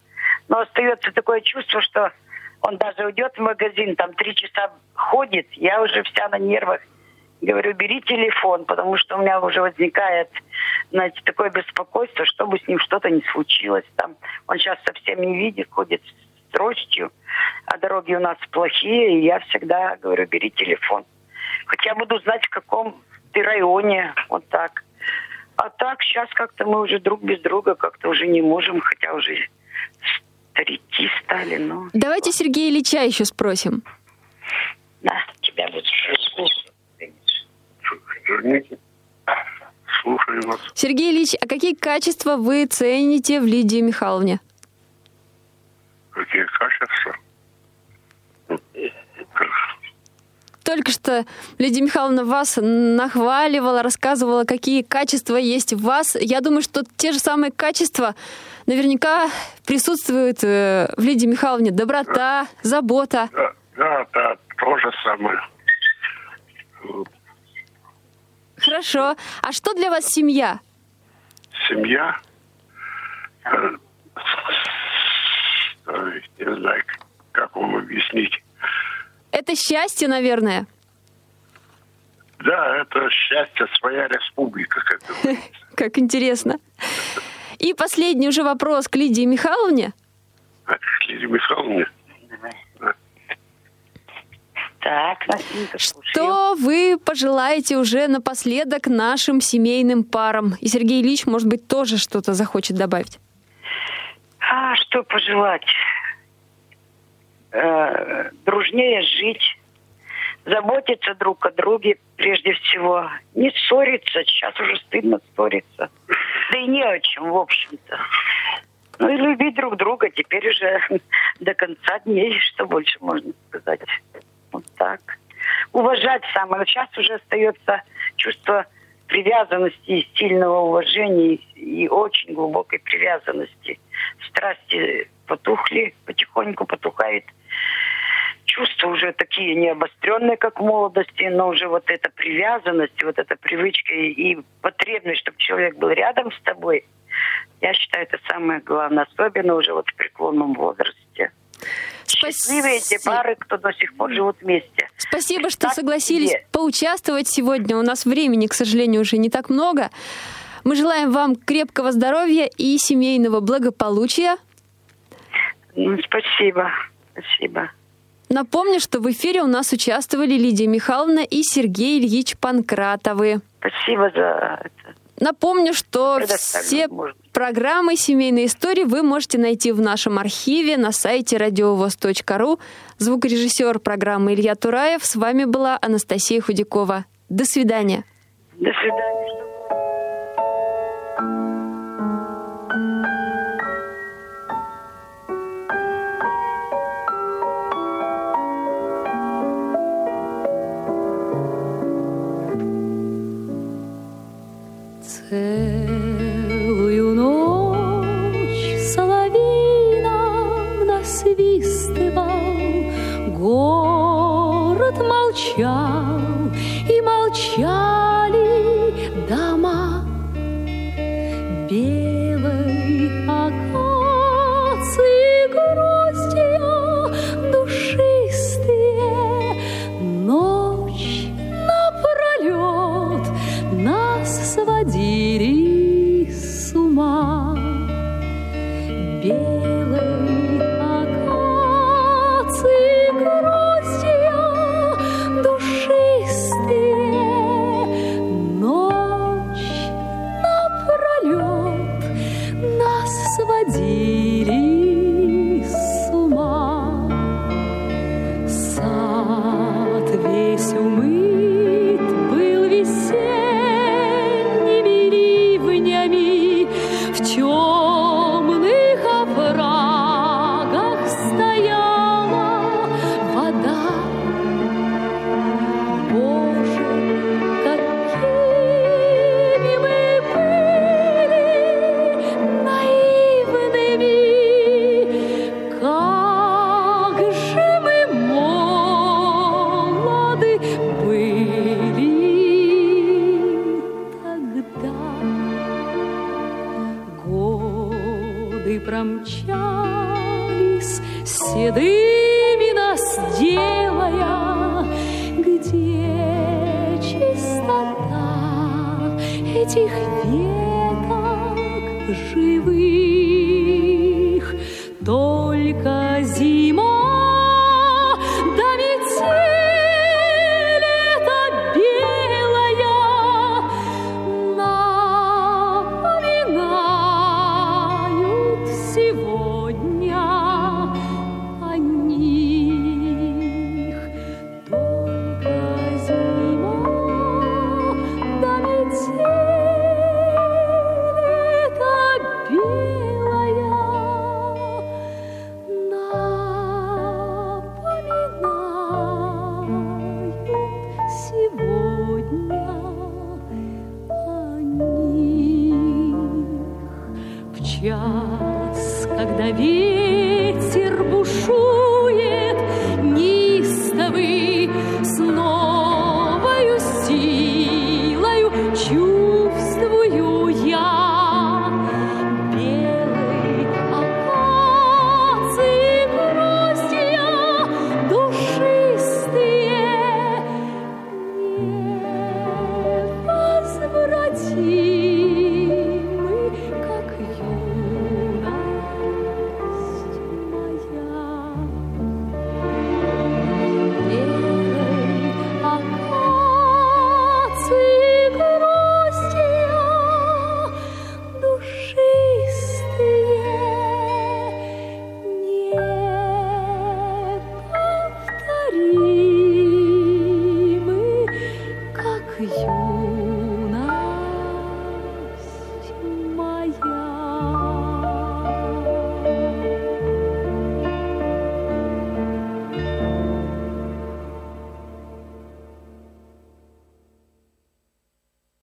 но остается такое чувство, что он даже уйдет в магазин, там три часа ходит, я уже вся на нервах. Говорю, бери телефон, потому что у меня уже возникает, знаете, такое беспокойство, чтобы с ним что-то не случилось. Там он сейчас совсем не видит, ходит с а дороги у нас плохие, и я всегда говорю, бери телефон. Хотя буду знать, в каком ты районе, вот так. А так, сейчас как-то мы уже друг без друга как-то уже не можем, хотя уже старики стали, но... Давайте Сергея Ильича еще спросим. Да, тебя будет. Слушаю вас. Сергей Ильич, а какие качества вы цените в Лидии Михайловне? Какие качества? Только что Лидия Михайловна вас нахваливала, рассказывала, какие качества есть в вас. Я думаю, что те же самые качества наверняка присутствуют э, в Лидии Михайловне. Доброта, забота. Да, да, да то же самое. Хорошо. А что для вас семья? Семья? Э, не знаю, как вам объяснить. Это счастье, наверное. Да, это счастье, своя республика, как Как интересно. И последний уже вопрос к Лидии Михайловне. К Лидии Михайловне? Так, Что вы пожелаете уже напоследок нашим семейным парам? И Сергей Ильич, может быть, тоже что-то захочет добавить. А что пожелать? Э, дружнее жить, заботиться друг о друге прежде всего, не ссориться, сейчас уже стыдно ссориться, да и не о чем, в общем-то. Ну и любить друг друга теперь уже до конца дней, что больше можно сказать. Вот так. Уважать самое. Сейчас уже остается чувство привязанности и сильного уважения и очень глубокой привязанности. Страсти потухли, потихоньку потухает чувства уже такие не обостренные, как в молодости, но уже вот эта привязанность, вот эта привычка и потребность, чтобы человек был рядом с тобой, я считаю, это самое главное, особенно уже вот в преклонном возрасте. Счастливые эти пары, кто до сих пор живут вместе. Спасибо, что так согласились себе. поучаствовать сегодня. У нас времени, к сожалению, уже не так много. Мы желаем вам крепкого здоровья и семейного благополучия. Ну, спасибо. Спасибо. Напомню, что в эфире у нас участвовали Лидия Михайловна и Сергей Ильич Панкратовы. Спасибо за это. Напомню, что все программы «Семейные истории» вы можете найти в нашем архиве на сайте радиовоз.ру. Звукорежиссер программы Илья Тураев. С вами была Анастасия Худякова. До свидания. До свидания. Насвистывал, Город молчал, и молчали